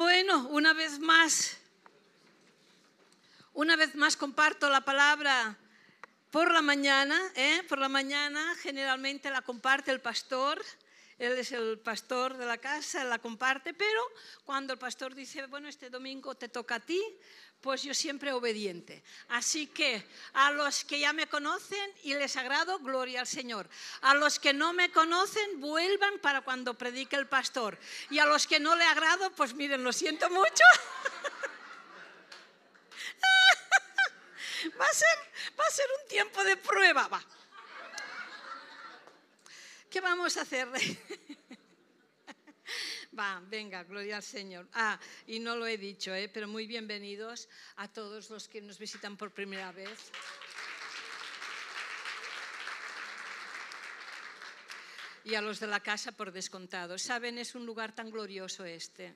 Bueno, una vez más, una vez más comparto la palabra por la mañana. ¿eh? Por la mañana generalmente la comparte el pastor. Él es el pastor de la casa, la comparte, pero cuando el pastor dice, bueno, este domingo te toca a ti, pues yo siempre obediente. Así que a los que ya me conocen y les agrado, gloria al Señor. A los que no me conocen, vuelvan para cuando predique el pastor. Y a los que no le agrado, pues miren, lo siento mucho. va, a ser, un tiempo de prueba. Va. ¿Qué vamos a hacer? Va, venga, gloria al Señor. Ah, y no lo he dicho, ¿eh? pero muy bienvenidos a todos los que nos visitan por primera vez. Y a los de la casa por descontado. Saben, es un lugar tan glorioso este.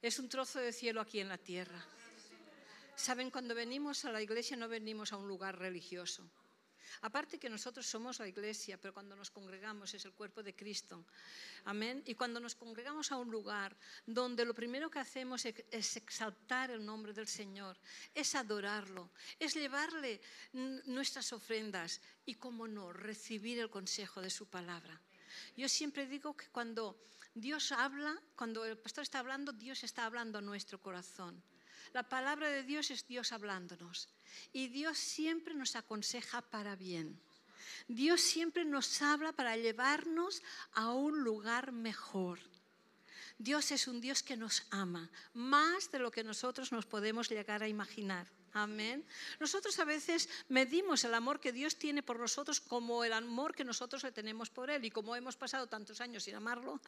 Es un trozo de cielo aquí en la tierra. Saben, cuando venimos a la iglesia no venimos a un lugar religioso. Aparte que nosotros somos la iglesia, pero cuando nos congregamos es el cuerpo de Cristo. Amén. Y cuando nos congregamos a un lugar donde lo primero que hacemos es exaltar el nombre del Señor, es adorarlo, es llevarle nuestras ofrendas y, como no, recibir el consejo de su palabra. Yo siempre digo que cuando Dios habla, cuando el pastor está hablando, Dios está hablando a nuestro corazón. La palabra de Dios es Dios hablándonos. Y Dios siempre nos aconseja para bien. Dios siempre nos habla para llevarnos a un lugar mejor. Dios es un Dios que nos ama, más de lo que nosotros nos podemos llegar a imaginar. Amén. Nosotros a veces medimos el amor que Dios tiene por nosotros como el amor que nosotros le tenemos por Él. Y como hemos pasado tantos años sin amarlo,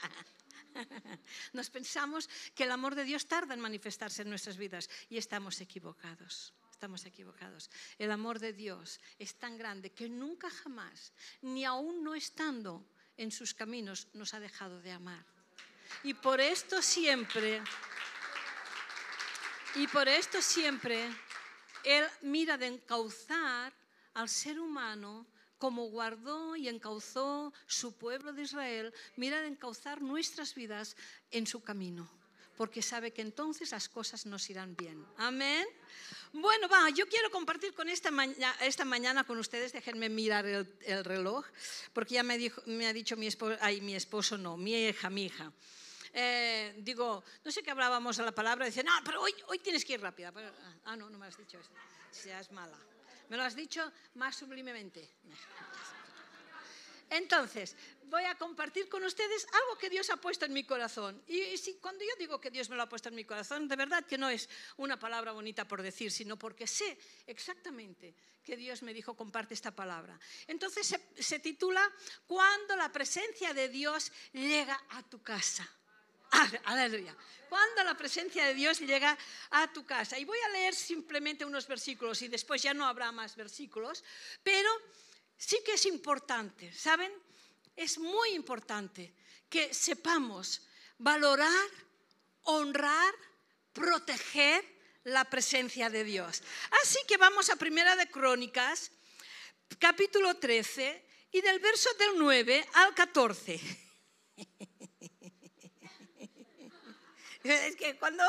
nos pensamos que el amor de Dios tarda en manifestarse en nuestras vidas y estamos equivocados estamos equivocados. El amor de Dios es tan grande que nunca jamás, ni aún no estando en sus caminos, nos ha dejado de amar. Y por esto siempre, y por esto siempre, Él mira de encauzar al ser humano como guardó y encauzó su pueblo de Israel, mira de encauzar nuestras vidas en su camino porque sabe que entonces las cosas nos irán bien. Amén. Bueno, va, yo quiero compartir con esta, esta mañana con ustedes, déjenme mirar el, reloj, porque ya me, dijo, me ha dicho mi esposo, ay, mi esposo no, mi hija, mi hija. Eh, digo, no sé qué hablábamos a la palabra, dice, no, pero hoy, hoy tienes que ir rápida. ah, no, no me has dicho eso, seas mala. Me lo has dicho más sublimemente. Entonces, voy a compartir con ustedes algo que Dios ha puesto en mi corazón. Y, si, cuando yo digo que Dios me lo ha puesto en mi corazón, de verdad que no es una palabra bonita por decir, sino porque sé exactamente que Dios me dijo, comparte esta palabra. Entonces se, se titula, Cuando la presencia de Dios llega a tu casa. Aleluya. Cuando la presencia de Dios llega a tu casa. Y voy a leer simplemente unos versículos y después ya no habrá más versículos, pero sí que es importante, ¿saben? Es muy importante que sepamos valorar, honrar, proteger la presencia de Dios. Así que vamos a Primera de Crónicas, capítulo 13, y del verso del 9 al 14. Es que cuando,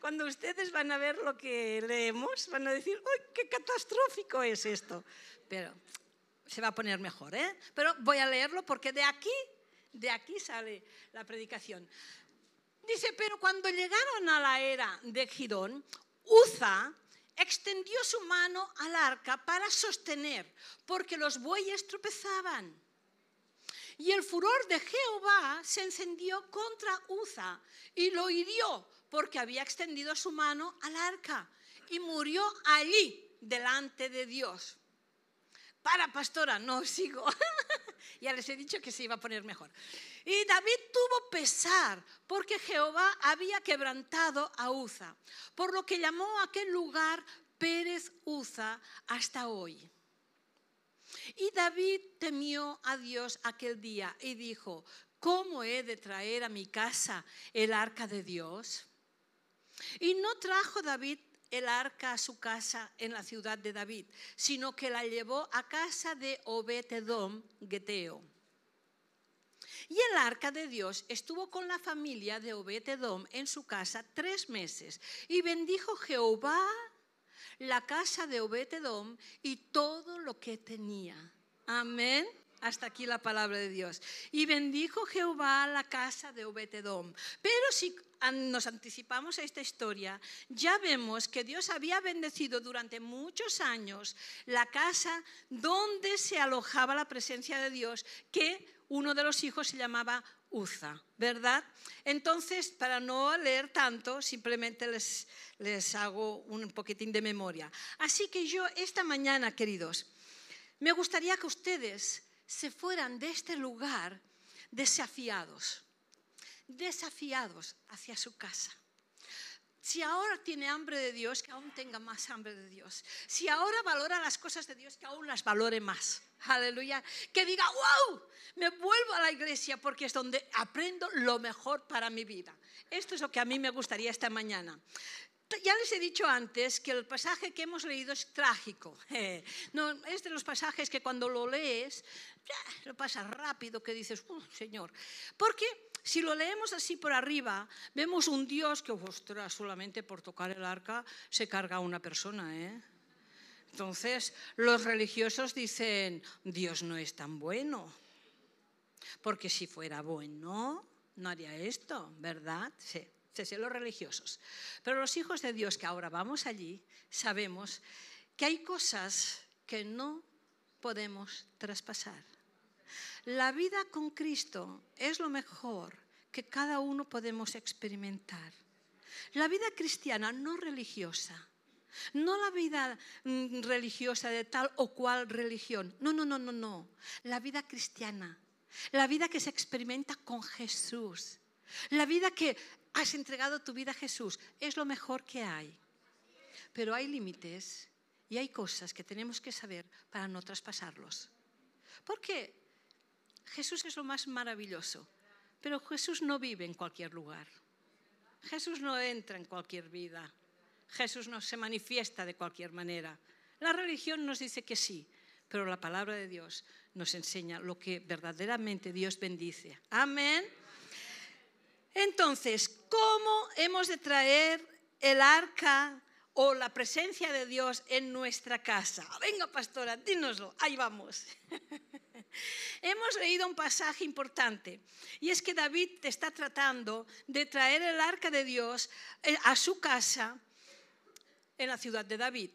cuando ustedes van a ver lo que leemos, van a decir, ¡ay, qué catastrófico es esto! Pero se va a poner mejor, ¿eh? Pero voy a leerlo porque de aquí, de aquí sale la predicación. Dice, pero cuando llegaron a la era de Gidón, Uza extendió su mano al arca para sostener, porque los bueyes tropezaban. Y el furor de Jehová se encendió contra Uza y lo hirió porque había extendido su mano al arca y murió allí delante de Dios. Para, pastora, no sigo. ya les he dicho que se iba a poner mejor. Y David tuvo pesar porque Jehová había quebrantado a Uza, por lo que llamó a aquel lugar Pérez Uza hasta hoy. Y David temió a Dios aquel día y dijo, ¿cómo he de traer a mi casa el arca de Dios? Y no trajo David el arca a su casa en la ciudad de David, sino que la llevó a casa de Obetedom Geteo. Y el arca de Dios estuvo con la familia de Obed-Edom en su casa tres meses. Y bendijo Jehová la casa de Obed-Edom y todo lo que tenía. Amén. Hasta aquí la palabra de Dios. Y bendijo Jehová la casa de Obed-Edom. Pero si nos anticipamos a esta historia, ya vemos que Dios había bendecido durante muchos años la casa donde se alojaba la presencia de Dios, que uno de los hijos se llamaba Uza, ¿verdad? Entonces, para no leer tanto, simplemente les, les hago un poquitín de memoria. Así que yo esta mañana, queridos, me gustaría que ustedes se fueran de este lugar desafiados, desafiados hacia su casa. Si ahora tiene hambre de Dios, que aún tenga más hambre de Dios. Si ahora valora las cosas de Dios, que aún las valore más. Aleluya. Que diga, wow, me vuelvo a la iglesia porque es donde aprendo lo mejor para mi vida. Esto es lo que a mí me gustaría esta mañana. Ya les he dicho antes que el pasaje que hemos leído es trágico. No, es de los pasajes que cuando lo lees, lo pasas rápido, que dices, uh, Señor. Porque si lo leemos así por arriba, vemos un Dios que, ostras, solamente por tocar el arca se carga a una persona. ¿eh? Entonces, los religiosos dicen, Dios no es tan bueno. Porque si fuera bueno, no haría esto, ¿verdad? Sí, sí, los religiosos. Pero los hijos de Dios que ahora vamos allí, sabemos que hay cosas que no podemos traspasar. La vida con Cristo es lo mejor que cada uno podemos experimentar. La vida cristiana no religiosa, no la vida mm, religiosa de tal o cual religión, no, no, no, no, no. La vida cristiana, la vida que se experimenta con Jesús, la vida que has entregado tu vida a Jesús, es lo mejor que hay. Pero hay límites y hay cosas que tenemos que saber para no traspasarlos. ¿Por qué? Jesús es lo más maravilloso, pero Jesús no vive en cualquier lugar. Jesús no entra en cualquier vida. Jesús no se manifiesta de cualquier manera. La religión nos dice que sí, pero la palabra de Dios nos enseña lo que verdaderamente Dios bendice. Amén. Entonces, ¿cómo hemos de traer el arca o la presencia de Dios en nuestra casa? Venga, pastora, dínoslo. Ahí vamos. Hemos leído un pasaje importante y es que David está tratando de traer el arca de Dios eh, a su casa en la ciudad de David.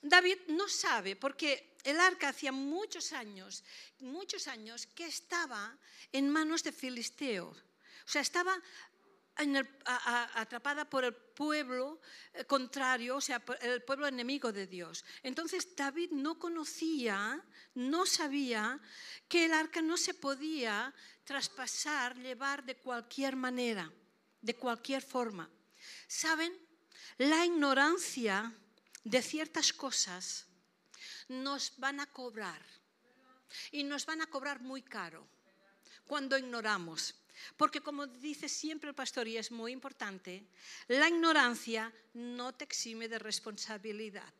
David no sabe porque el arca hacía muchos años, muchos años que estaba en manos de filisteos. O sea, estaba atrapada por el pueblo eh, contrario, o sea, el pueblo enemigo de Dios. Entonces David no conocía, no sabía que el arca no se podía traspasar, llevar de cualquier manera, de cualquier forma. ¿Saben? La ignorancia de ciertas cosas nos van a cobrar y nos van a cobrar muy caro cuando ignoramos. Porque como dice siempre el pastor, y es muy importante, la ignorancia no te exime de responsabilidad.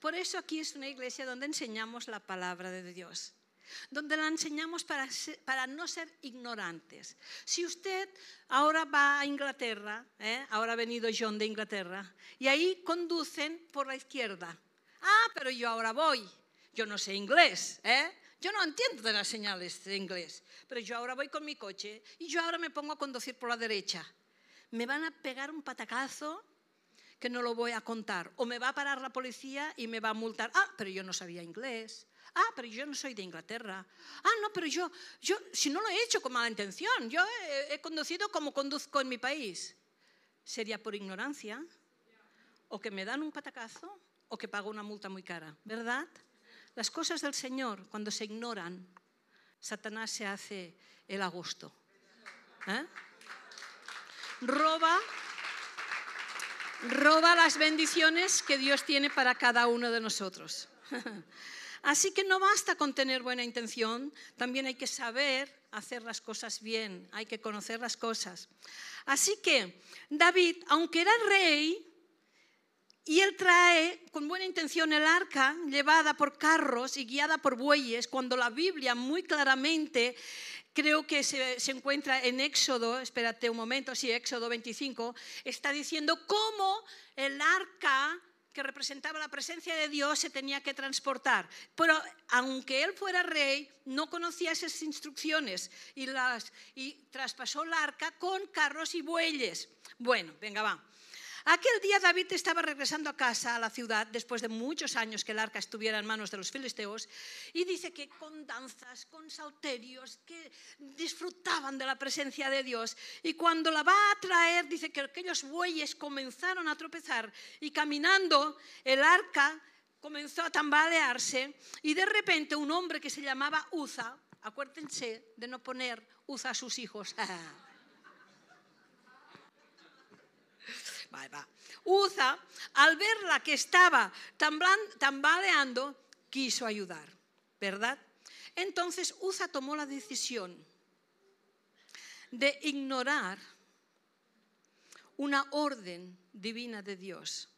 Por eso aquí es una iglesia donde enseñamos la palabra de Dios, donde la enseñamos para, para no ser ignorantes. Si usted ahora va a Inglaterra, ¿eh? ahora ha venido John de Inglaterra, y ahí conducen por la izquierda. Ah, pero yo ahora voy, yo no sé inglés, ¿eh? Yo no entiendo de las señales de inglés, pero yo ahora voy con mi coche y yo ahora me pongo a conducir por la derecha. Me van a pegar un patacazo que no lo voy a contar. O me va a parar la policía y me va a multar. Ah, pero yo no sabía inglés. Ah, pero yo no soy de Inglaterra. Ah, no, pero yo, yo si no lo he hecho con mala intención, yo he, he conducido como conduzco en mi país. ¿Sería por ignorancia? ¿O que me dan un patacazo? ¿O que pago una multa muy cara? ¿Verdad? Las cosas del Señor, cuando se ignoran, Satanás se hace el agosto. ¿Eh? Roba, roba las bendiciones que Dios tiene para cada uno de nosotros. Así que no basta con tener buena intención, también hay que saber hacer las cosas bien, hay que conocer las cosas. Así que David, aunque era rey, y él trae con buena intención el arca llevada por carros y guiada por bueyes, cuando la Biblia muy claramente creo que se, se, encuentra en Éxodo, espérate un momento, sí, Éxodo 25, está diciendo cómo el arca que representaba la presencia de Dios se tenía que transportar. Pero aunque él fuera rey, no conocía esas instrucciones y, las, y traspasó el arca con carros y bueyes. Bueno, venga, va. Aquel día David estaba regresando a casa, a la ciudad, después de muchos años que el arca estuviera en manos de los filisteos, y dice que con danzas, con salterios, que disfrutaban de la presencia de Dios. Y cuando la va a traer, dice que aquellos bueyes comenzaron a tropezar y caminando el arca comenzó a tambalearse y de repente un hombre que se llamaba Uza, acuérdense de no poner Uza a sus hijos. Uza, al verla que estaba tambaleando, quiso ayudar, ¿verdad? Entonces Uza tomó la decisión de ignorar una orden divina de Dios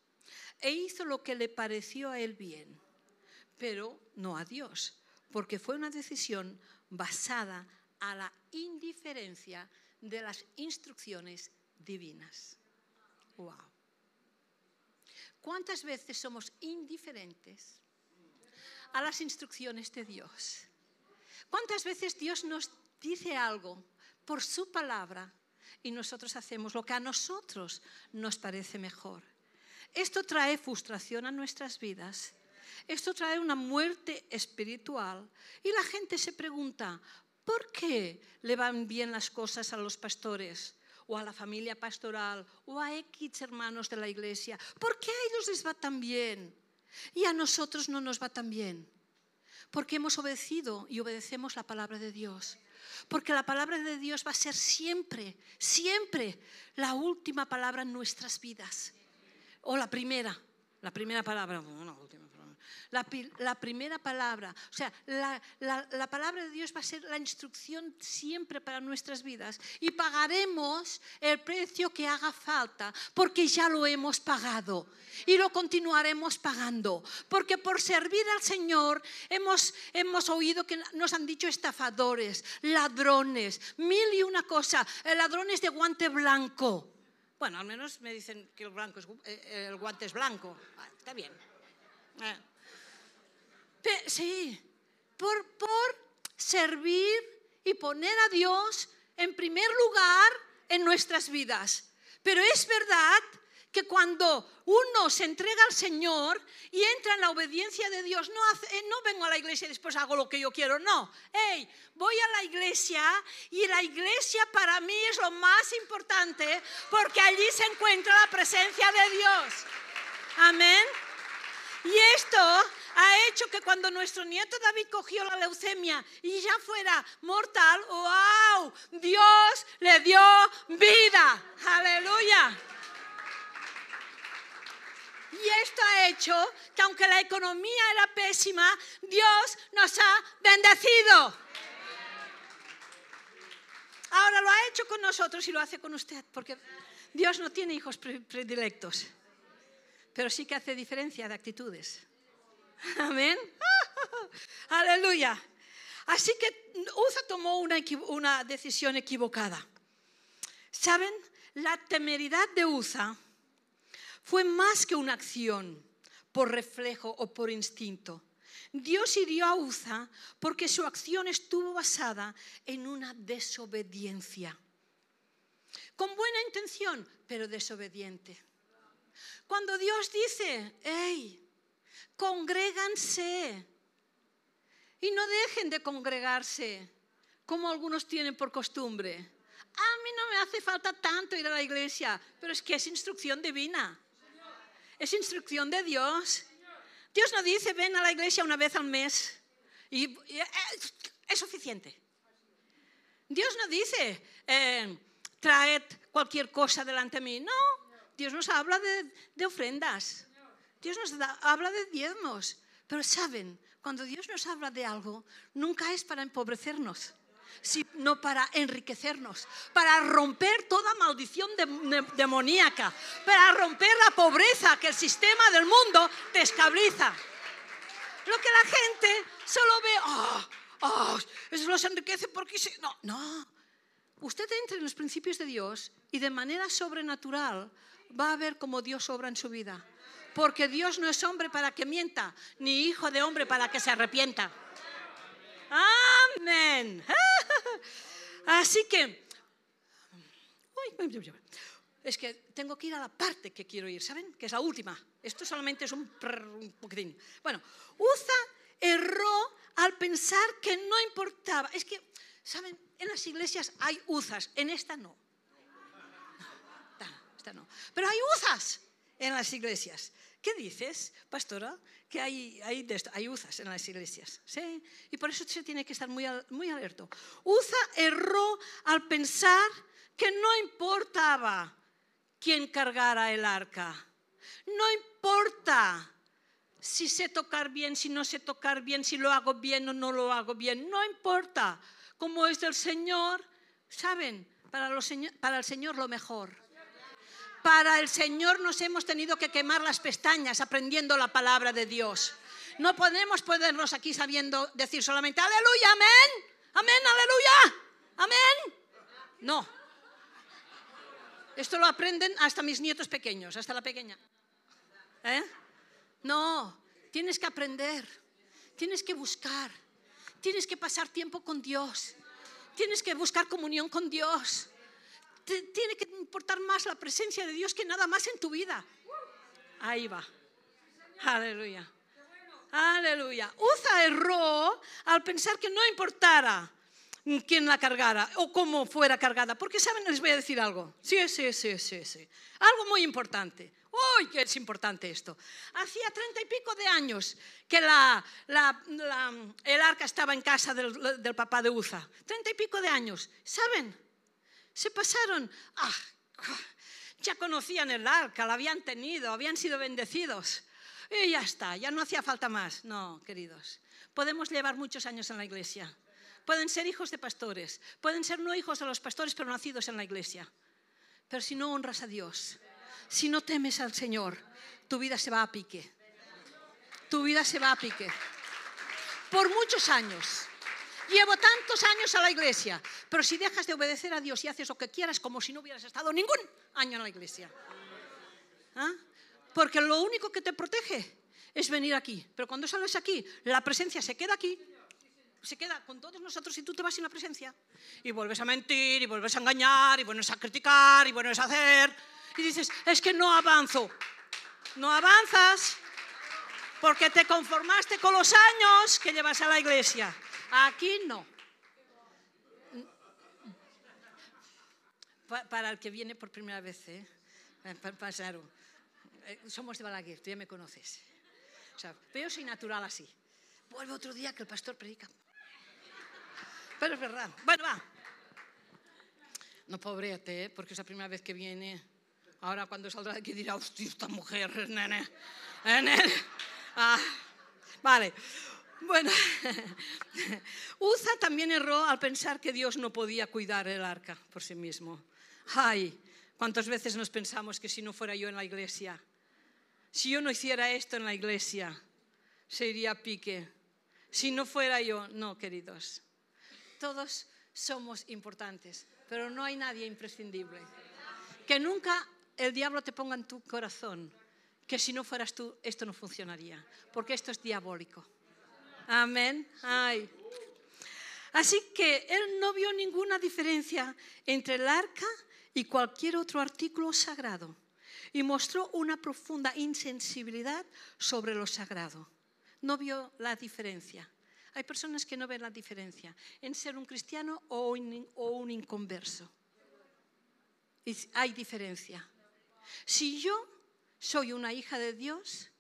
e hizo lo que le pareció a él bien, pero no a Dios, porque fue una decisión basada a la indiferencia de las instrucciones divinas. Wow. ¿Cuántas veces somos indiferentes a las instrucciones de Dios? ¿Cuántas veces Dios nos dice algo por su palabra y nosotros hacemos lo que a nosotros nos parece mejor? Esto trae frustración a nuestras vidas. Esto trae una muerte espiritual. Y la gente se pregunta, ¿por qué le van bien las cosas a los pastores? O a la familia pastoral o a X hermanos de la iglesia. ¿Por qué a ellos les va tan bien y a nosotros no nos va tan bien? Porque hemos obedecido y obedecemos la palabra de Dios. Porque la palabra de Dios va a ser siempre, siempre la última palabra en nuestras vidas. O la primera, la primera palabra, no, última la, primera palabra. O sea, la, palabra de Dios va a ser la instrucción siempre para nuestras vidas. Y pagaremos el precio que haga falta, porque ya lo hemos pagado. Y lo continuaremos pagando. Porque por servir al Señor hemos, hemos oído que nos han dicho estafadores, ladrones, mil y una cosa, eh, ladrones de guante blanco. Bueno, al menos me dicen que el, blanco eh, el guante es blanco. está bien. Eh, sí, por, por servir y poner a Dios en primer lugar en nuestras vidas. Pero es verdad que cuando uno se entrega al Señor y entra en la obediencia de Dios, no, hace, no vengo a la iglesia y después hago lo que yo quiero, no. Hey, voy a la iglesia y la iglesia para mí es lo más importante porque allí se encuentra la presencia de Dios. Amén. Y esto ha hecho que cuando nuestro nieto David cogió la leucemia y ya fuera mortal, ¡wow! Dios le dio vida. Aleluya. Y esto ha hecho que aunque la economía era pésima, Dios nos ha bendecido. Ahora lo ha hecho con nosotros y lo hace con usted, porque Dios no tiene hijos predilectos, pero sí que hace diferencia de actitudes. Amén. Aleluya. Así que Uza tomó una, una decisión equivocada. ¿Saben? La temeridad de Uza fue más que una acción por reflejo o por instinto. Dios hirió a Uza porque su acción estuvo basada en una desobediencia. Con buena intención, pero desobediente. Cuando Dios dice, hey, congréganse y no dejen de congregarse como algunos tienen por costumbre. A mí no me hace falta tanto ir a la iglesia, pero es que es instrucción divina. Es instrucción de Dios. Dios no dice ven a la iglesia una vez al mes y, eh, es, suficiente. Dios no dice eh, traed cualquier cosa delante de mí. No, Dios nos habla de ofrendas. Dios nos habla de diezmos, pero saben, cuando Dios nos habla de algo, nunca es para empobrecernos, sino para enriquecernos, para romper toda maldición demoníaca, para romper la pobreza que el sistema del mundo te escabliza. Lo que la gente solo ve, oh, oh, eso los enriquece porque sí. No, no. Usted entra en los principios de Dios y de manera sobrenatural va a ver cómo Dios obra en su vida. Porque Dios no es hombre para que mienta, ni hijo de hombre para que se arrepienta. Amén. Así que, es que tengo que ir a la parte que quiero ir, ¿saben? Que es la última. Esto solamente es un, poquitín. Bueno, Uza erró al pensar que no importaba. Es que, ¿saben? En las iglesias hay uzas, en esta no. Pero hay uzas en las iglesias. ¿Qué dices, pastora? Que hay, hay, hay uzas en las iglesias. ¿sí? Y por eso se tiene que estar muy, muy alerto. Uza erró al pensar que no importaba quién cargara el arca. No importa si sé tocar bien, si no sé tocar bien, si lo hago bien o no lo hago bien. No importa. Como es del Señor, ¿saben? Para, para el Señor lo mejor. Para el Señor nos hemos tenido que quemar las pestañas aprendiendo la palabra de Dios. No podemos ponernos aquí sabiendo decir solamente aleluya, amén, amén, aleluya, amén. No. Esto lo aprenden hasta mis nietos pequeños, hasta la pequeña. ¿Eh? No, tienes que aprender, tienes que buscar, tienes que pasar tiempo con Dios, tienes que buscar comunión con Dios. Tiene que importar más la presencia de Dios que nada más en tu vida. Ahí va. Aleluya. Aleluya. Uza erró al pensar que no importara quién la cargara o cómo fuera cargada. Porque, ¿saben? Les voy a decir algo. Sí, sí, sí, sí, sí. Algo muy importante. ¡Uy, qué es importante esto! Hacía treinta y pico de años que el arca estaba en casa del, papá de Uza. Treinta y pico de años. ¿Saben? Se pasaron. Ah, ya conocían el arca, la habían tenido, habían sido bendecidos. Y ya está, ya no hacía falta más. No, queridos. Podemos llevar muchos años en la iglesia. Pueden ser hijos de pastores, pueden ser no hijos de los pastores, pero nacidos en la iglesia. Pero si no honras a Dios, si no temes al Señor, tu vida se va a pique. Tu vida se va a pique. Por muchos años. Llevo tantos años a la iglesia, pero si dejas de obedecer a Dios y haces lo que quieras como si no hubieras estado ningún año en la iglesia. ¿Ah? Porque lo único que te protege es venir aquí. Pero cuando sales aquí, la presencia se queda aquí, se queda con todos nosotros y tú te vas sin la presencia. Y vuelves a mentir, y vuelves a engañar, y vuelves a criticar, y vuelves a hacer y dices, es que no avanzo. No avanzas porque te conformaste con los años que llevas a la iglesia. Aquí no. Para el que viene por primera vez, ¿eh? Pasaron. Eh, somos de Balaguer, tú ya me conoces. pero yo soy natural así. Vuelve otro día que el pastor predica. Pero es verdad. Bueno, va. No pobrete, ¿eh? porque es la primera vez que viene. Ahora cuando saldrá de aquí dirá, hostia, esta mujer, nene, eh, nene. Ah, vale. Bueno, Uza también erró al pensar que Dios no podía cuidar el arca por sí mismo. Ay, cuántas veces nos pensamos que si no fuera yo en la iglesia, si yo no hiciera esto en la iglesia, se iría a pique. Si no fuera yo, no, queridos. Todos somos importantes, pero no hay nadie imprescindible. Que nunca el diablo te ponga en tu corazón que si no fueras tú, esto no funcionaría, porque esto es diabólico. Amén. Ay. Así que él no vio ninguna diferencia entre el arca y cualquier otro artículo sagrado y mostró una profunda insensibilidad sobre lo sagrado. No vio la diferencia. Hay personas que no ven la diferencia en ser un cristiano o un, o un inconverso. hay diferencia. Si yo soy una hija de Dios,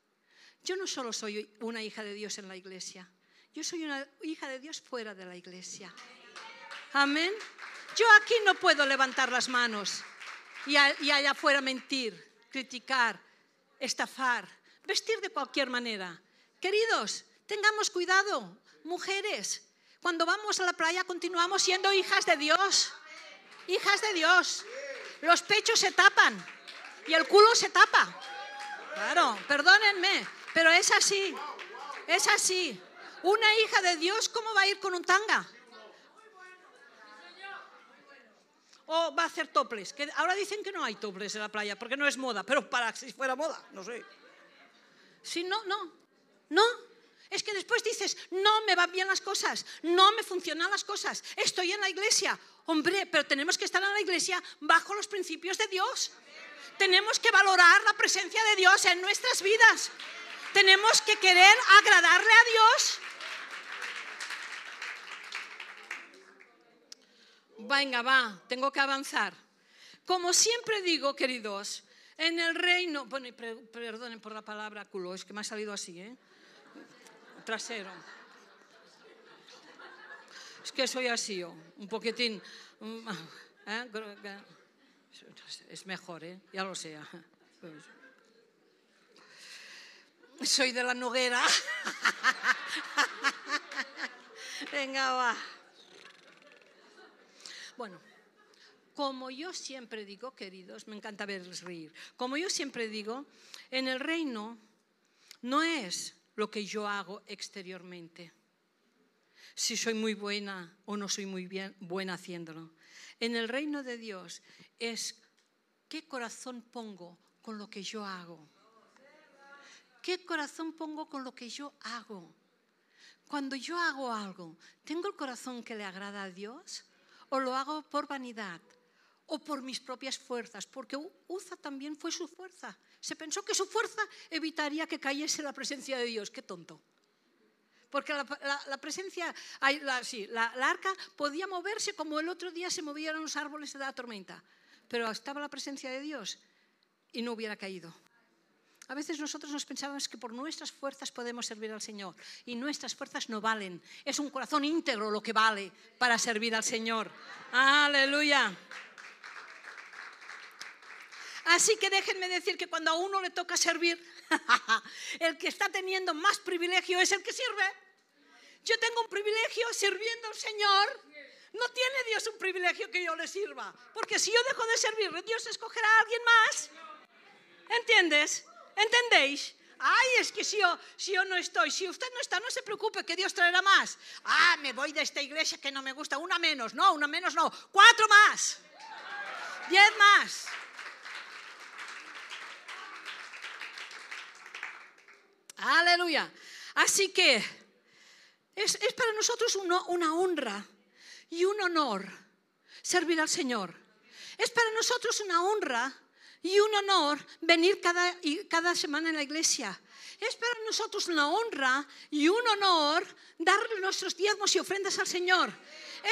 yo no solo soy una hija de Dios en la iglesia, yo soy una hija de Dios fuera de la iglesia. Amén. Yo aquí no puedo levantar las manos y, allá afuera mentir, criticar, estafar, vestir de cualquier manera. Queridos, tengamos cuidado, mujeres. Cuando vamos a la playa continuamos siendo hijas de Dios. Hijas de Dios. Los pechos se tapan y el culo se tapa. Claro, perdónenme, pero es así, es así. Una hija de Dios, ¿cómo va a ir con un tanga? O va a hacer toples. Que ahora dicen que no hay toples en la playa porque no es moda, pero para si fuera moda, no sé. Si no, no, no. Es que después dices, no me van bien las cosas, no me funcionan las cosas, estoy en la iglesia. Hombre, pero tenemos que estar en la iglesia bajo los principios de Dios. Tenemos que valorar la presencia de Dios en nuestras vidas. Tenemos que querer agradarle a Dios. Venga, va, tengo que avanzar. Como siempre digo, queridos, en el reino, bueno, perdonen por la palabra culo, es que me ha salido así, ¿eh? Trasero. Es que soy así yo, un poquitín. Mm, ¿eh? Es mejor, ¿eh? Ya lo sé. Soy de la noguera. Venga, va. Bueno, como yo siempre digo, queridos, me encanta verles reír, como yo siempre digo, en el reino no es lo que yo hago exteriormente, si soy muy buena o no soy muy bien, buena haciéndolo. En el reino de Dios es qué corazón pongo con lo que yo hago. ¿Qué corazón pongo con lo que yo hago? Cuando yo hago algo, ¿tengo el corazón que le agrada a Dios? ¿O lo hago por vanidad? o por mis propias fuerzas, porque Uza también fue su fuerza. Se pensó que su fuerza evitaría que cayese la presencia de Dios. Qué tonto. Porque la, presencia, sí, la, arca podía moverse como el otro día se movieron los árboles de la tormenta, pero estaba la presencia de Dios y no hubiera caído. A veces nosotros nos pensábamos que por nuestras fuerzas podemos servir al Señor y nuestras fuerzas no valen. Es un corazón íntegro lo que vale para servir al Señor. Aleluya. Así que déjenme decir que cuando a uno le toca servir, el que está teniendo más privilegio es el que sirve. Yo tengo un privilegio sirviendo al Señor. No tiene Dios un privilegio que yo le sirva. Porque si yo dejo de servir, Dios escogerá a alguien más. ¿Entiendes? ¿Entendéis? Ay, es que si yo, si yo no estoy, si usted no está, no se preocupe, que Dios traerá más. Ah, me voy de esta iglesia que no me gusta, una menos, no, una menos no, cuatro más, diez más. Aleluya. Así que es, para nosotros una honra y un honor servir al Señor. Es para nosotros una honra y un honor venir cada, cada semana en la iglesia. Es para nosotros una honra y un honor darle nuestros diezmos y ofrendas al Señor.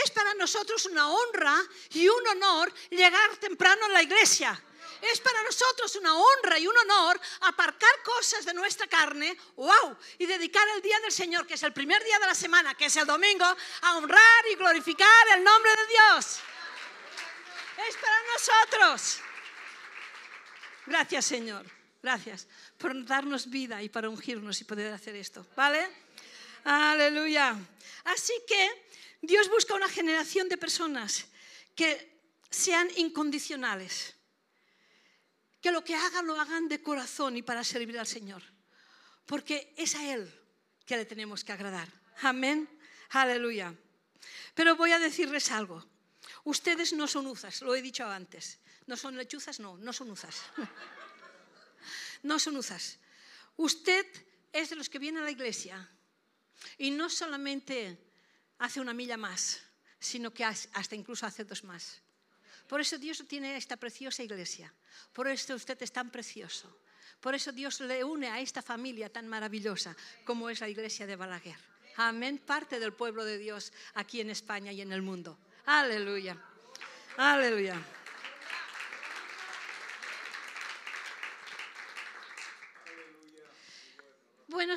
Es para nosotros una honra y un honor llegar temprano a la iglesia. Es para nosotros una honra y un honor aparcar cosas de nuestra carne, wow, y dedicar el día del Señor, que es el primer día de la semana, que es el domingo, a honrar y glorificar el nombre de Dios. Es para nosotros. Gracias, Señor. Gracias por darnos vida y para ungirnos y poder hacer esto. ¿Vale? Aleluya. Así que Dios busca una generación de personas que sean incondicionales que lo que hagan lo hagan de corazón y para servir al Señor. Porque es a Él que le tenemos que agradar. Amén. Aleluya. Pero voy a decirles algo. Ustedes no son uzas, lo he dicho antes. No son lechuzas, no, no son uzas. No son uzas. Usted es de los que viene a la iglesia y no solamente hace una milla más, sino que hasta incluso hace dos más. Por eso Dios tiene esta preciosa iglesia. Por eso usted es tan precioso. Por eso Dios le une a esta familia tan maravillosa como es la iglesia de Balaguer. Amén. Parte del pueblo de Dios aquí en España y en el mundo. Aleluya. Aleluya.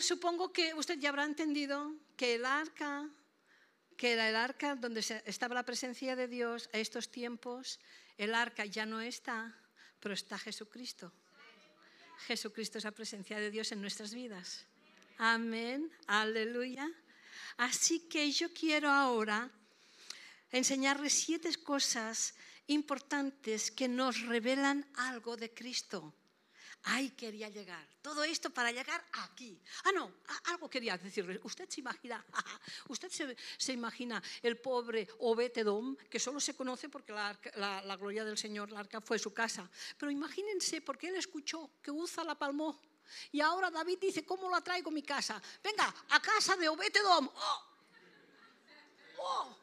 Supongo que usted ya habrá entendido que el arca que era el arca donde estaba la presencia de Dios a estos tiempos, el arca ya no está, pero está Jesucristo. Jesucristo es la presencia de Dios en nuestras vidas. Amén, aleluya. Así que yo quiero ahora enseñarles siete cosas importantes que nos revelan algo de Cristo. Ahí quería llegar. Todo esto para llegar aquí. Ah, no, algo quería decirle. Usted se imagina, usted se, imagina el pobre Obetedom, que solo se conoce porque la, gloria del Señor, la arca fue su casa. Pero imagínense, porque él escuchó que Uza la palmó. Y ahora David dice, ¿cómo la traigo a mi casa? Venga, a casa de Obetedom. ¡Oh! ¡Oh!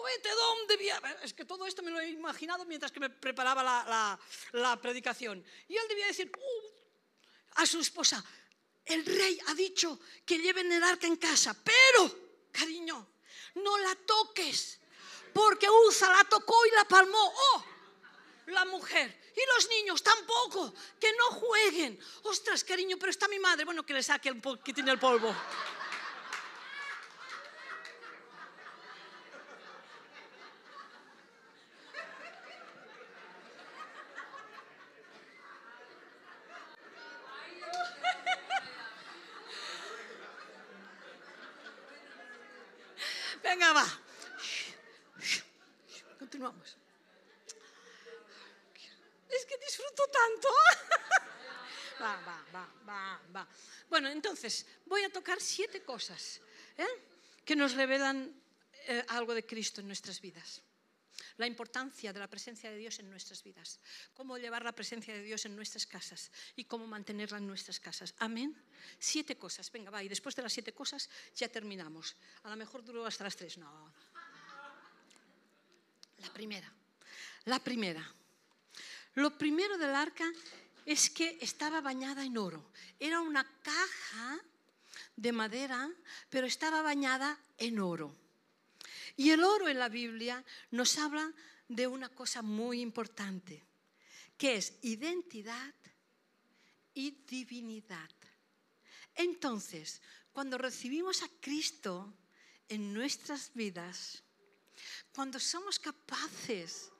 Obetedom debía... Es que todo esto me lo he imaginado mientras que me preparaba la, la, predicación. Y él debía decir uh, a su esposa, el rey ha dicho que lleven el arca en casa, pero, cariño, no la toques, porque Usa la tocó y la palmó. ¡Oh! La mujer. Y los niños tampoco, que no jueguen. Ostras, cariño, pero está mi madre. Bueno, que le saque que tiene el polvo. Venga, va. Continuamos. Es que disfruto tanto. Va, va, va, va, va. Bueno, entonces, voy a tocar siete cosas ¿eh? que nos revelan eh, algo de Cristo en nuestras vidas la importancia de la presencia de Dios en nuestras vidas, cómo llevar la presencia de Dios en nuestras casas y cómo mantenerla en nuestras casas. Amén. Siete cosas. Venga, va, y después de las siete cosas ya terminamos. A lo mejor duró hasta las tres. No. La primera. La primera. Lo primero del arca es que estaba bañada en oro. Era una caja de madera, pero estaba bañada en oro. Y el oro en la Biblia nos habla de una cosa muy importante, que es identidad y divinidad. Entonces, cuando recibimos a Cristo en nuestras vidas, cuando somos capaces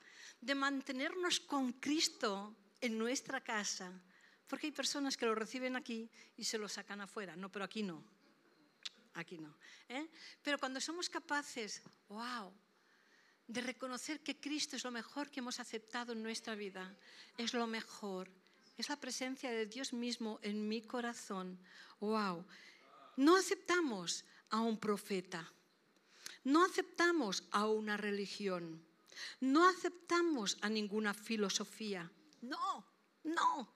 de mantenernos con Cristo en nuestra casa, porque hay personas que lo reciben aquí y se lo sacan afuera, no, pero aquí no aquí no. ¿eh? Pero cuando somos capaces, wow, de reconocer que Cristo es lo mejor que hemos aceptado en nuestra vida, es lo mejor, es la presencia de Dios mismo en mi corazón, wow. No aceptamos a un profeta, no aceptamos a una religión, no aceptamos a ninguna filosofía, no, no.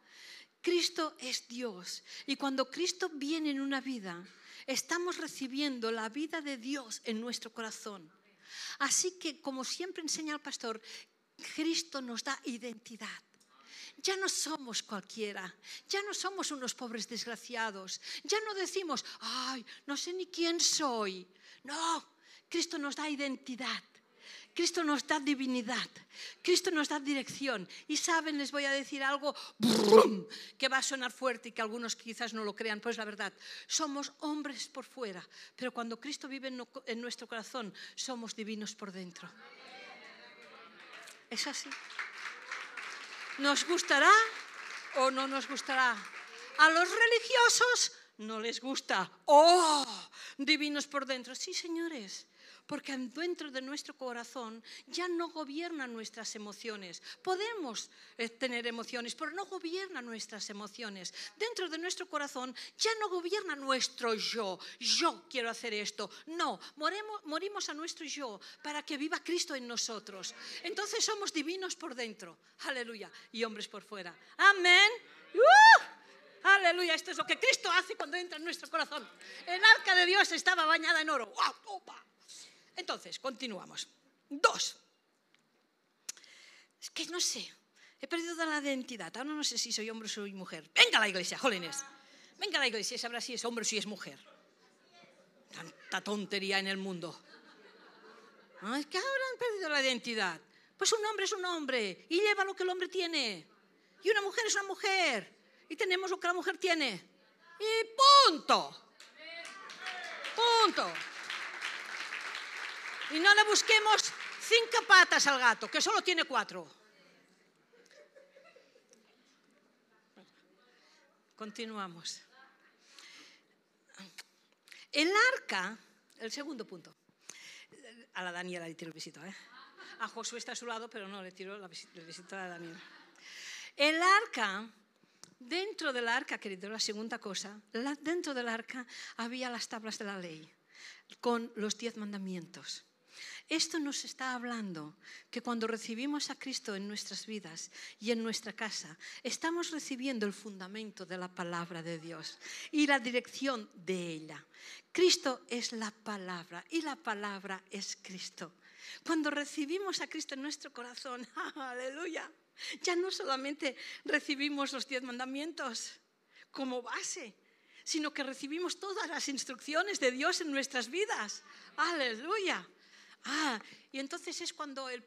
Cristo es Dios y cuando Cristo viene en una vida, estamos recibiendo la vida de Dios en nuestro corazón. Así que, como siempre enseña el pastor, Cristo nos da identidad. Ya no somos cualquiera, ya no somos unos pobres desgraciados, ya no decimos, ay, no sé ni quién soy. No, Cristo nos da identidad. Cristo nos da divinidad, Cristo nos da dirección. Y saben, les voy a decir algo que va a sonar fuerte y que algunos quizás no lo crean, pues la verdad, somos hombres por fuera, pero cuando Cristo vive en nuestro corazón, somos divinos por dentro. Es así. ¿Nos gustará o no nos gustará? A los religiosos no les gusta. ¡Oh! Divinos por dentro. Sí, señores porque dentro de nuestro corazón ya no gobiernan nuestras emociones. Podemos eh, tener emociones, pero no gobiernan nuestras emociones. Dentro de nuestro corazón ya no gobierna nuestro yo. Yo quiero hacer esto. No, morimos a nuestro yo para que viva Cristo en nosotros. Entonces somos divinos por dentro. Aleluya. Y hombres por fuera. Amén. ¡Uh! Aleluya, esto es lo que Cristo hace cuando entra en nuestro corazón. El arca de Dios estaba bañada en oro. ¡Wow! ¡Opa! Entonces, continuamos. Dos. Es que no sé, he perdido la identidad. Ahora no sé si soy hombre o soy mujer. Venga a la iglesia, jolines. Venga a la iglesia sabrá si es hombre o si es mujer. Tanta tontería en el mundo. es que ahora han perdido la identidad. Pues un hombre es un hombre y lleva lo que el hombre tiene. Y una mujer es una mujer y tenemos lo que la mujer tiene. Y punto. Punto. Y no le busquemos cinco patas al gato, que solo tiene cuatro. Continuamos. El arca, el segundo punto. A la Daniela le tiro el visito. ¿eh? A Josué está a su lado, pero no le tiro el visito a la Daniela. El arca Dentro del arca, querido, la segunda cosa, dentro del arca había las tablas de la ley con los diez mandamientos. Esto nos está hablando que cuando recibimos a Cristo en nuestras vidas y en nuestra casa, estamos recibiendo el fundamento de la palabra de Dios y la dirección de ella. Cristo es la palabra y la palabra es Cristo. Cuando recibimos a Cristo en nuestro corazón, aleluya, ya no solamente recibimos los diez mandamientos como base, sino que recibimos todas las instrucciones de Dios en nuestras vidas. Aleluya. Ah, y entonces es cuando el,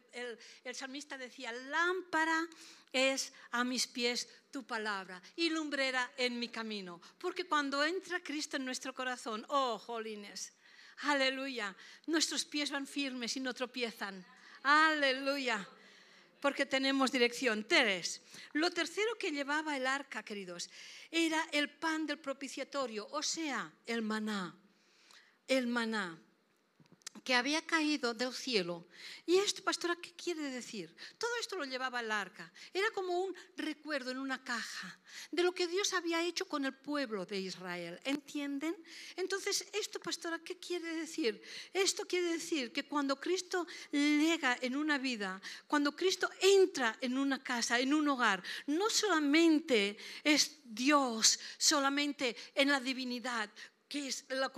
salmista decía, lámpara es a mis pies tu palabra y lumbrera en mi camino. Porque cuando entra Cristo en nuestro corazón, oh, jolines, aleluya, nuestros pies van firmes y no tropiezan. Aleluya porque tenemos dirección. Tres, lo tercero que llevaba el arca, queridos, era el pan del propiciatorio, o sea, el maná. El maná que había caído del cielo. ¿Y esto, pastora, qué quiere decir? Todo esto lo llevaba el arca. Era como un recuerdo en una caja de lo que Dios había hecho con el pueblo de Israel. ¿Entienden? Entonces, esto, pastora, ¿qué quiere decir? Esto quiere decir que cuando Cristo llega en una vida, cuando Cristo entra en una casa, en un hogar, no solamente es Dios, solamente en la divinidad, que es la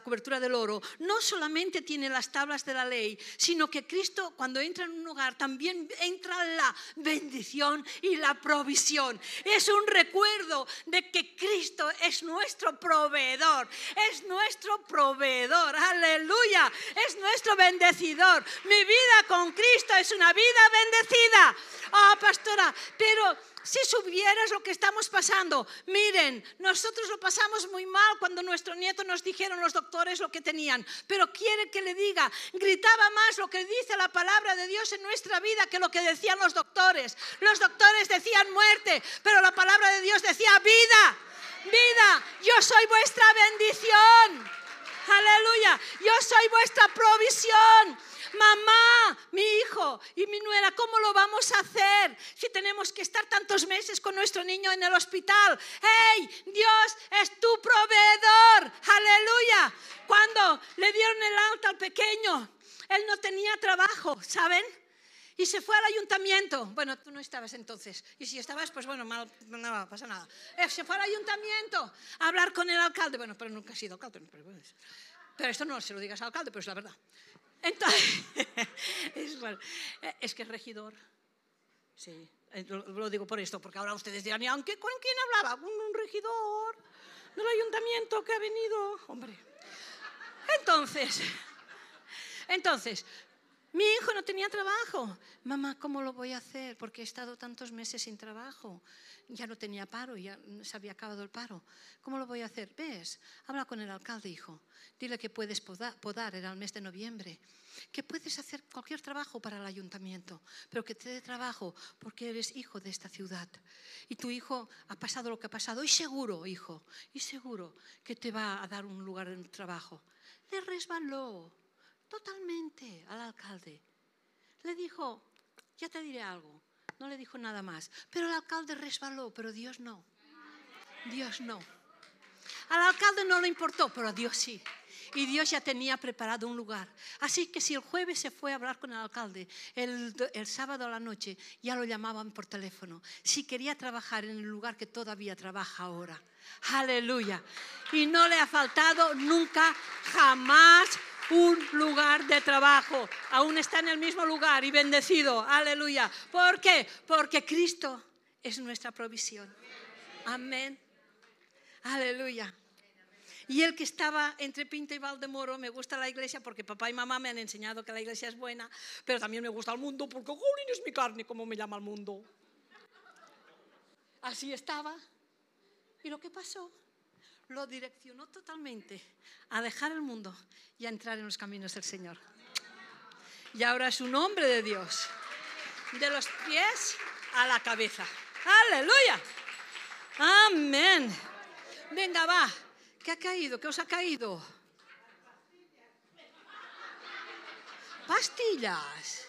cobertura del oro, no solamente tiene las tablas de la ley, sino que Cristo cuando entra en un hogar también entra la bendición y la provisión. Es un recuerdo de que Cristo es nuestro proveedor, es nuestro proveedor, aleluya, es nuestro bendecidor. Mi vida con Cristo es una vida bendecida. Ah, pastora, pero si supieras lo que estamos pasando, miren, nosotros lo pasamos muy mal cuando nuestro nieto nos dijeron los doctores lo que tenían, pero quiere que le diga, gritaba más lo que dice la palabra de Dios en nuestra vida que lo que decían los doctores. Los doctores decían muerte, pero la palabra de Dios decía vida, vida, yo soy vuestra bendición. Aleluya, yo soy vuestra provisión mamá, mi hijo y mi nuera, ¿cómo lo vamos a hacer si tenemos que estar tantos meses con nuestro niño en el hospital? ¡Hey! Dios es tu proveedor. Aleluya. Cuando le dieron el alta al pequeño, él no tenía trabajo, ¿saben? Y se fue al ayuntamiento. Bueno, tú no estabas entonces. Y si estabas, pues bueno, mal, no pasa nada. Eh, se fue al ayuntamiento a hablar con el alcalde. Bueno, pero nunca ha sido alcalde. Pero, pero esto no se lo digas al alcalde, pero es la verdad. Entonces, es, que es regidor. Sí, eh, lo, digo por esto, porque ahora ustedes dirán, ¿y aunque con quién hablaba? Con un regidor del ayuntamiento que ha venido. Hombre. Entonces, entonces, mi hijo no tenía trabajo. Mamá, ¿cómo lo voy a hacer? Porque he estado tantos meses sin trabajo. Ya no tenía paro, ya se había acabado el paro. ¿Cómo lo voy a hacer? ¿Ves? Habla con el alcalde, hijo. Dile que puedes podar, era el mes de noviembre. Que puedes hacer cualquier trabajo para el ayuntamiento, pero que te dé trabajo porque eres hijo de esta ciudad. Y tu hijo ha pasado lo que ha pasado. Y seguro, hijo, y seguro que te va a dar un lugar en trabajo. Le resbaló totalmente al alcalde. Le dijo, ya te diré algo. No le dijo nada más. Pero el alcalde resbaló, pero Dios no. Dios no. Al alcalde no le importó, pero a Dios sí. Y Dios ya tenía preparado un lugar. Así que si el jueves se fue a hablar con el alcalde, el, el, sábado a la noche ya lo llamaban por teléfono. Si quería trabajar en el lugar que todavía trabaja ahora. Aleluya. Y no le ha faltado nunca, jamás un lugar de trabajo. Aún está en el mismo lugar y bendecido. Aleluya. ¿Por qué? Porque Cristo es nuestra provisión. Amén. Aleluya. Y el que estaba entre Pinto y Valdemoro, me gusta la iglesia porque papá y mamá me han enseñado que la iglesia es buena, pero también me gusta el mundo porque Jolín es mi carne, como me llama el mundo. Así estaba. ¿Y lo que pasó? Lo direccionó totalmente a dejar el mundo y a entrar en los caminos del Señor. Y ahora es un hombre de Dios, de los pies a la cabeza. Aleluya. Amén. Venga, va. ¿Qué ha caído? ¿Qué os ha caído? Pastillas.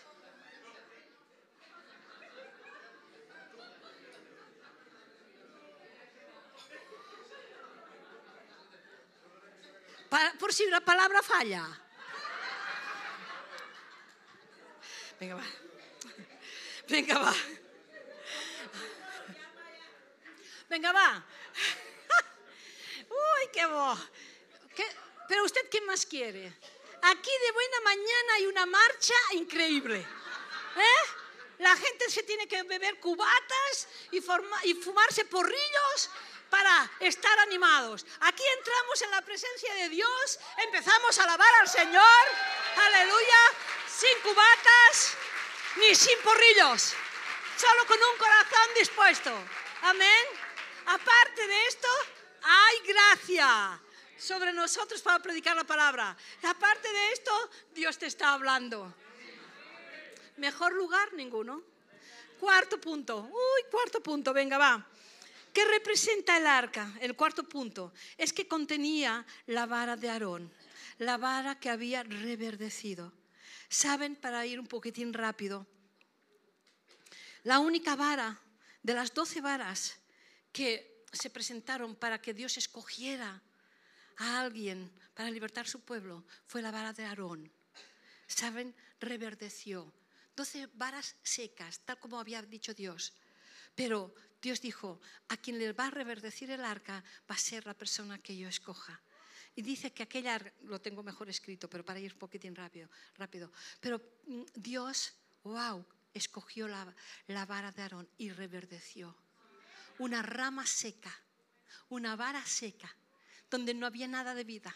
Por si la palabra falla. Venga, va. Venga, va. Venga, va. Uy, qué bo. Pero usted, ¿qué más quiere? Aquí de buena mañana hay una marcha increíble. ¿Eh? La gente se tiene que beber cubatas y, y fumarse porrillos para estar animados. Aquí entramos en la presencia de Dios, empezamos a alabar al Señor, aleluya, sin cubatas ni sin porrillos, solo con un corazón dispuesto. Amén. Aparte de esto, hay gracia sobre nosotros para predicar la palabra. Aparte de esto, Dios te está hablando. Mejor lugar, ninguno. Cuarto punto. Uy, cuarto punto, venga, va. ¿Qué representa el arca? El cuarto punto es que contenía la vara de Aarón, la vara que había reverdecido. ¿Saben? Para ir un poquitín rápido. La única vara de las doce varas que se presentaron para que Dios escogiera a alguien para libertar su pueblo fue la vara de Aarón. ¿Saben? Reverdeció. Doce varas secas, tal como había dicho Dios. Pero Dios dijo, a quien le va a reverdecir el arca va a ser la persona que yo escoja. Y dice que aquella, lo tengo mejor escrito, pero para ir un poquitín rápido, rápido. Pero mm, Dios, wow, escogió la, la vara de Aarón y reverdeció. Una rama seca, una vara seca, donde no había nada de vida.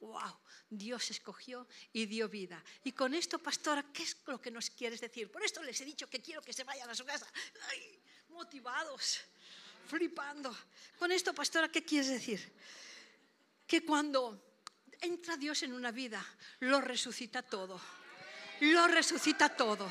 ¡Wow! Dios escogió y dio vida. Y con esto, pastora, ¿qué es lo que nos quieres decir? Por esto les he dicho que quiero que se vayan a su casa. Motivados, flipando. Con esto, pastora, ¿qué quieres decir? Que cuando entra Dios en una vida, lo resucita todo. Lo resucita todo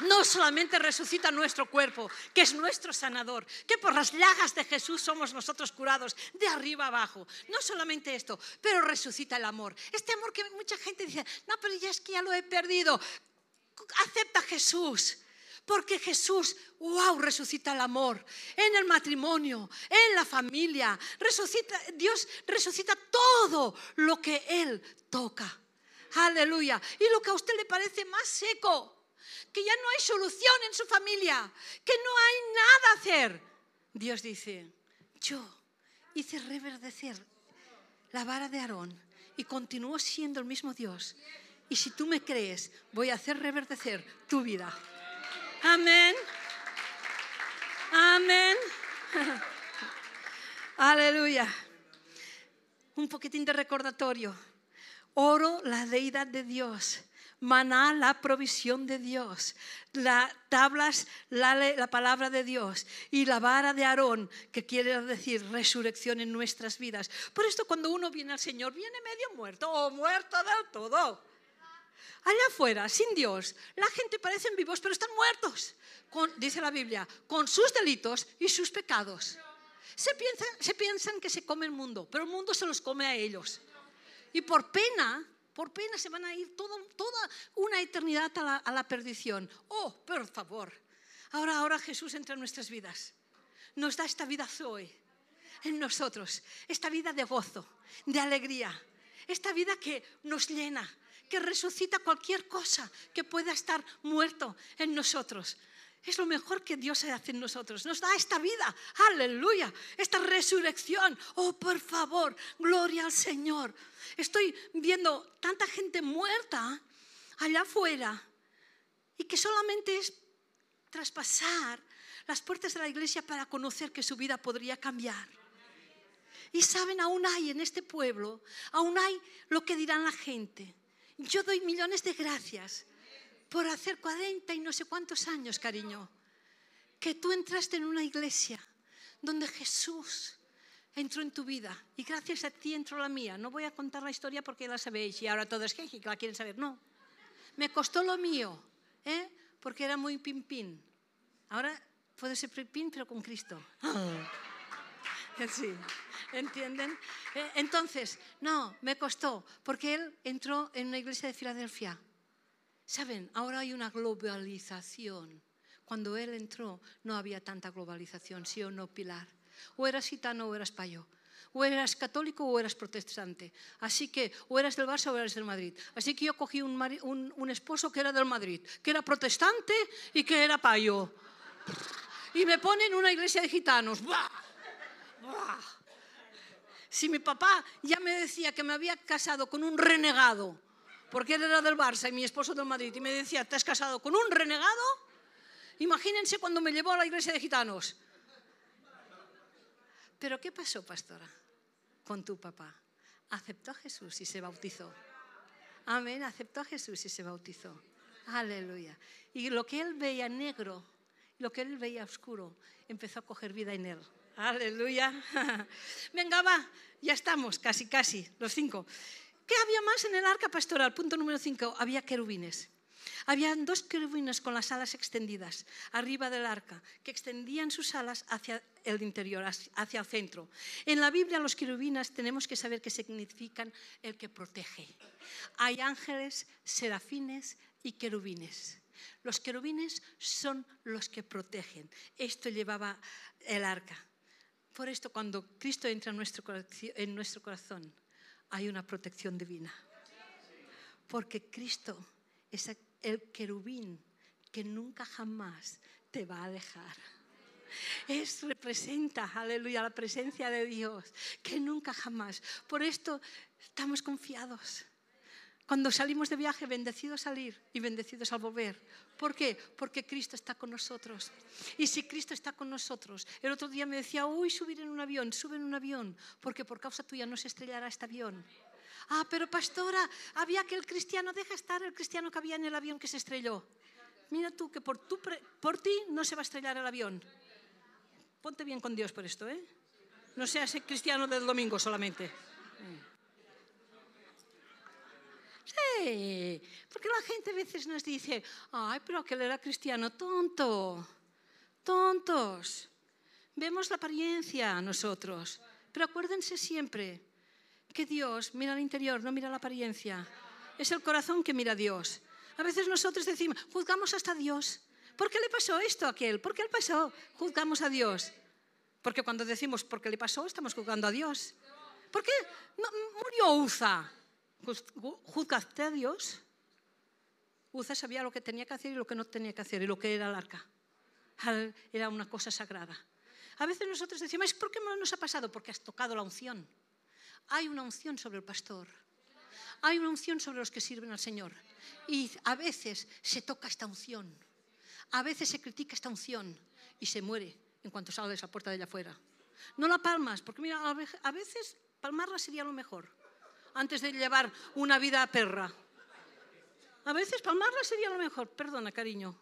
no solamente resucita nuestro cuerpo, que es nuestro sanador, que por las llagas de Jesús somos nosotros curados de arriba abajo. No solamente esto, pero resucita el amor. Este amor que mucha gente dice, no, pero ya es que ya lo he perdido. Acepta a Jesús. Porque Jesús, wow, resucita el amor en el matrimonio, en la familia. Resucita, Dios resucita todo lo que Él toca. Aleluya. Y lo que a usted le parece más seco, que ya no hay solución en su familia, que no hay nada a hacer. Dios dice, yo hice reverdecer la vara de Aarón y continúo siendo el mismo Dios. Y si tú me crees, voy a hacer reverdecer tu vida. Amén. Amén. Aleluya. Un poquitín de recordatorio. Oro la deidad de Dios maná, la provisión de Dios, las tablas, la, la, palabra de Dios y la vara de Aarón, que quiere decir resurrección en nuestras vidas. Por esto cuando uno viene al Señor, viene medio muerto o muerto del todo. Allá afuera, sin Dios, la gente parecen vivos, pero están muertos, dice la Biblia, con sus delitos y sus pecados. Se piensan, que se come el mundo, pero el mundo se los come a ellos. Y por pena por pena se van a ir toda una eternidad a la, perdición. Oh, por favor. Ahora, ahora Jesús entra en nuestras vidas. Nos da esta vida Zoe en nosotros. Esta vida de gozo, de alegría. Esta vida que nos llena, resucita cualquier cosa que pueda estar muerto en nosotros. Es lo mejor que Dios hace en nosotros. Nos da esta vida, aleluya, esta resurrección. Oh, por favor, gloria al Señor. Estoy viendo tanta gente muerta allá afuera y que solamente es traspasar las puertas de la iglesia para conocer que su vida podría cambiar. Y saben, aún hay en este pueblo, aún hay lo que dirán la gente. Yo doy millones de gracias por hacer 40 y no sé cuántos años, cariño, que tú entraste en una iglesia donde Jesús entró en tu vida y gracias a ti entró la mía. No voy a contar la historia porque la sabéis y ahora todos que la quieren saber. No, me costó lo mío, ¿eh? porque era muy pin-pin. Ahora puede ser pin pero con Cristo. Sí, ¿entienden? Eh, entonces, no, me costó, porque él entró en una iglesia de Filadelfia Saben, ahora hay una globalización. Cuando él entró no había tanta globalización, sí o no, Pilar. O eras gitano o eras payo. O eras católico o eras protestante. Así que, o eras del Barça o eras del Madrid. Así que yo cogí un, esposo que era del Madrid, que era protestante y que era payo. Y me ponen en una iglesia de gitanos. ¡Bah! Si mi papá ya me decía que me había casado con un renegado, porque él era del Barça y mi esposo del Madrid, y me decía, ¿te has casado con un renegado? Imagínense cuando me llevó a la iglesia de gitanos. Pero ¿qué pasó, pastora, con tu papá? Aceptó a Jesús y se bautizó. Amén, aceptó a Jesús y se bautizó. Aleluya. Y lo que él veía negro, lo que él veía oscuro, empezó a coger vida en él. Aleluya. Venga, va, ya estamos, casi, casi, los cinco. ¿Qué había más en el arca pastoral? Punto número cinco, había querubines. Habían dos querubines con las alas extendidas arriba del arca, que extendían sus alas hacia el interior, hacia el centro. En la Biblia los querubines tenemos que saber qué significan el que protege. Hay ángeles, serafines y querubines. Los querubines son los que protegen. Esto llevaba el arca. Por esto, cuando Cristo entra en nuestro, corazón, hay una protección divina. Porque Cristo es el querubín que nunca jamás te va a dejar. Es representa, aleluya, la presencia de Dios, que nunca jamás. Por esto estamos confiados. Cuando salimos de viaje, bendecidos salir y bendecidos al volver. ¿Por qué? Porque Cristo está con nosotros. Y si Cristo está con nosotros, el otro día me decía, uy, subir en un avión, sube en un avión, porque por causa tuya no se estrellará este avión. Ah, pero pastora, había que el cristiano, deja estar el cristiano que había en el avión que se estrelló. Mira tú que por, por ti no se va a estrellar el avión. Ponte bien con Dios por esto, ¿eh? No seas el cristiano del domingo solamente. Sí, porque la gente a veces nos dice, ay, pero aquel era cristiano, tonto, tontos. Vemos la apariencia nosotros, pero acuérdense siempre que Dios mira al interior, no mira la apariencia. Es el corazón que mira a Dios. A veces nosotros decimos, juzgamos hasta Dios. ¿Por qué le pasó esto a aquel? ¿Por qué le pasó? Juzgamos a Dios. Porque cuando decimos por qué le pasó, estamos juzgando a Dios. ¿Por qué no, murió Uza? Juzgaste a Dios. Uza sabía lo que tenía que hacer y lo que no tenía que hacer y lo que era el arca. Era una cosa sagrada. A veces nosotros decimos, ¿por qué no nos ha pasado? Porque has tocado la unción. Hay una unción sobre el pastor. Hay una unción sobre los que sirven al Señor. Y a veces se toca esta unción. A veces se critica esta unción y se muere en cuanto sale de esa puerta de allá afuera. No la palmas, porque mira, a veces palmarla sería lo mejor antes de llevar una vida perra. A veces palmarla sería lo mejor. Perdona, cariño.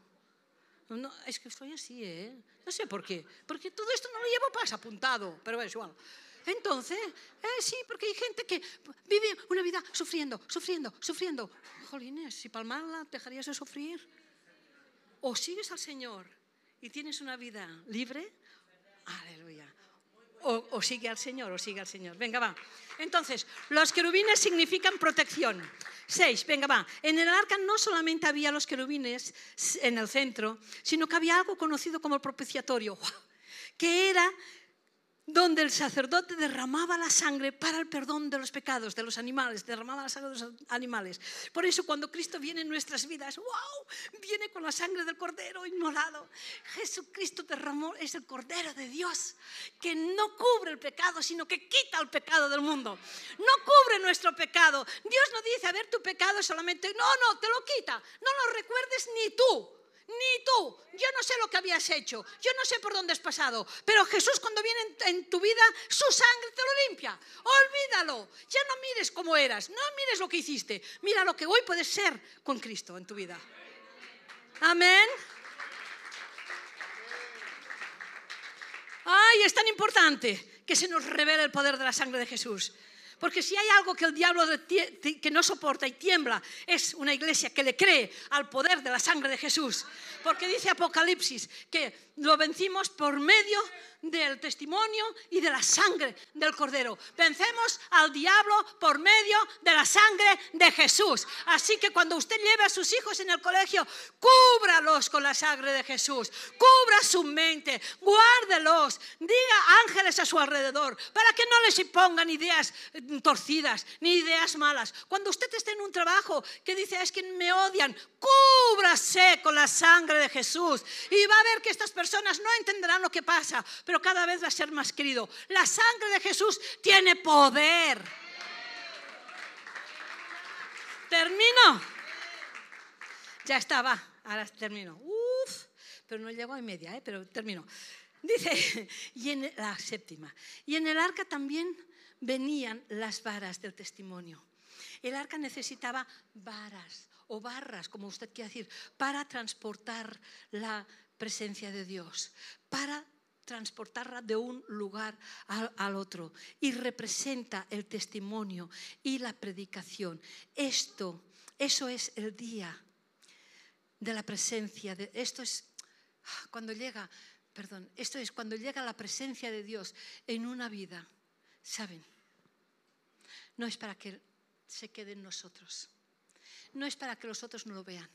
No, es que estoy así, ¿eh? No sé por qué. Porque todo esto no lo llevo pas apuntado, pero es igual. Entonces, eh, sí, porque hay gente que vive una vida sufriendo, sufriendo, sufriendo. Jolines, si palmarla dejarías de sufrir. O sigues al Señor y tienes una vida libre, aleluya o, sigue al Señor, o sigue al Señor. Venga, va. Entonces, los querubines significan protección. Seis, venga, va. En el arca no solamente había los querubines en el centro, sino que había algo conocido como el propiciatorio, que era donde el sacerdote derramaba la sangre para el perdón de los pecados de los animales, derramaba la sangre de los animales. Por eso cuando Cristo viene en nuestras vidas, wow, viene con la sangre del cordero inmolado. Jesucristo derramó, es el cordero de Dios, que no cubre el pecado, sino que quita el pecado del mundo. No cubre nuestro pecado. Dios no dice, a ver, tu pecado solamente, no, no, te lo quita. No lo recuerdes ni tú ni tú. Yo no sé lo que habías hecho, yo no sé por dónde has pasado, pero Jesús cuando viene en, tu vida, su sangre te lo limpia. Olvídalo, ya no mires cómo eras, no mires lo que hiciste, mira lo que hoy puedes ser con Cristo en tu vida. Amén. Ay, es tan importante que se nos revele el poder de la sangre de Jesús. Porque si hay algo que el diablo que no soporta y tiembla, es una iglesia que le cree al poder de la sangre de Jesús. Porque dice Apocalipsis que lo vencimos por medio del testimonio y de la sangre del Cordero. Vencemos al diablo por medio de la sangre de Jesús. Así que cuando usted lleve a sus hijos en el colegio, cúbralos con la sangre de Jesús. Cubra su mente, guárdelos, diga ángeles a su alrededor para que no les impongan ideas mm, torcidas ni ideas malas. Cuando usted esté en un trabajo que dice es que me odian, cúbrase con la sangre de Jesús y va a ver que estas personas no entenderán lo que pasa pero cada vez va a ser más querido. La sangre de Jesús tiene poder. Termino. Ya estaba, ahora termino. Uf, pero no llego a media, ¿eh? pero termino. Dice, y en la séptima, y en el arca también venían las varas del testimonio. El arca necesitaba varas o barras, como usted quiere decir, para transportar la presencia de Dios, para transportarla de un lugar al, otro y representa el testimonio y la predicación. Esto, eso es el día de la presencia de esto es cuando llega, perdón, esto es cuando llega la presencia de Dios en una vida, ¿saben? No es para que se quede en nosotros. No es para que los otros no lo vean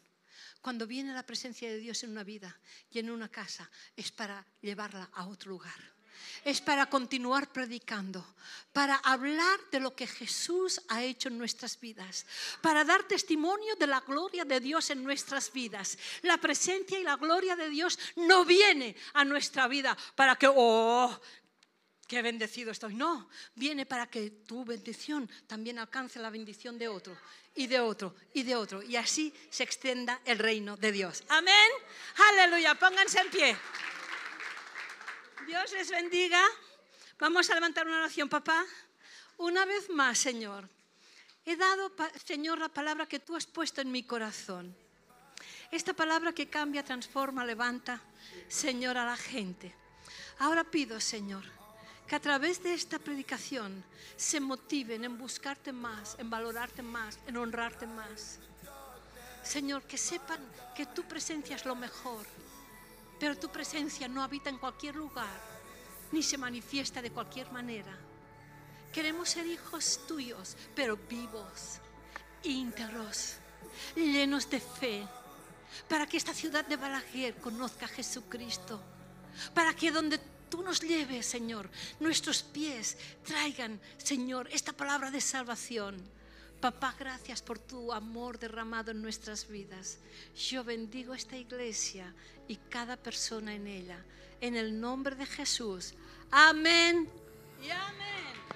cuando viene la presencia de Dios en una vida y en una casa, es para llevarla a otro lugar. Es para continuar predicando, para hablar de lo que Jesús ha hecho en nuestras vidas, para dar testimonio de la gloria de Dios en nuestras vidas. La presencia y la gloria de Dios no viene a nuestra vida para que, oh, qué bendecido estoy. No, viene para que tu bendición también alcance la bendición de otro y de otro y de otro. Y así se extienda el reino de Dios. Amén. Aleluya. Pónganse en pie. Dios les bendiga. Vamos a levantar una oración, papá. Una vez más, Señor. He dado, Señor, la palabra que tú has puesto en mi corazón. Esta palabra que cambia, transforma, levanta, Señor, a la gente. Ahora pido, Señor, que a través de esta predicación se motiven en buscarte más, en valorarte más, en honrarte más. Señor, que sepan que tu presencia es lo mejor, pero tu presencia no habita en cualquier lugar, ni se manifiesta de cualquier manera. Queremos ser hijos tuyos, pero vivos, íntegros, llenos de fe, para que esta ciudad de Balaguer conozca a Jesucristo, para que donde tú nos lleves, Señor, nuestros pies traigan, Señor, esta palabra de salvación. Papá, gracias por tu amor derramado en nuestras vidas. Yo bendigo esta iglesia y cada persona en ella. En el nombre de Jesús. Amén y amén.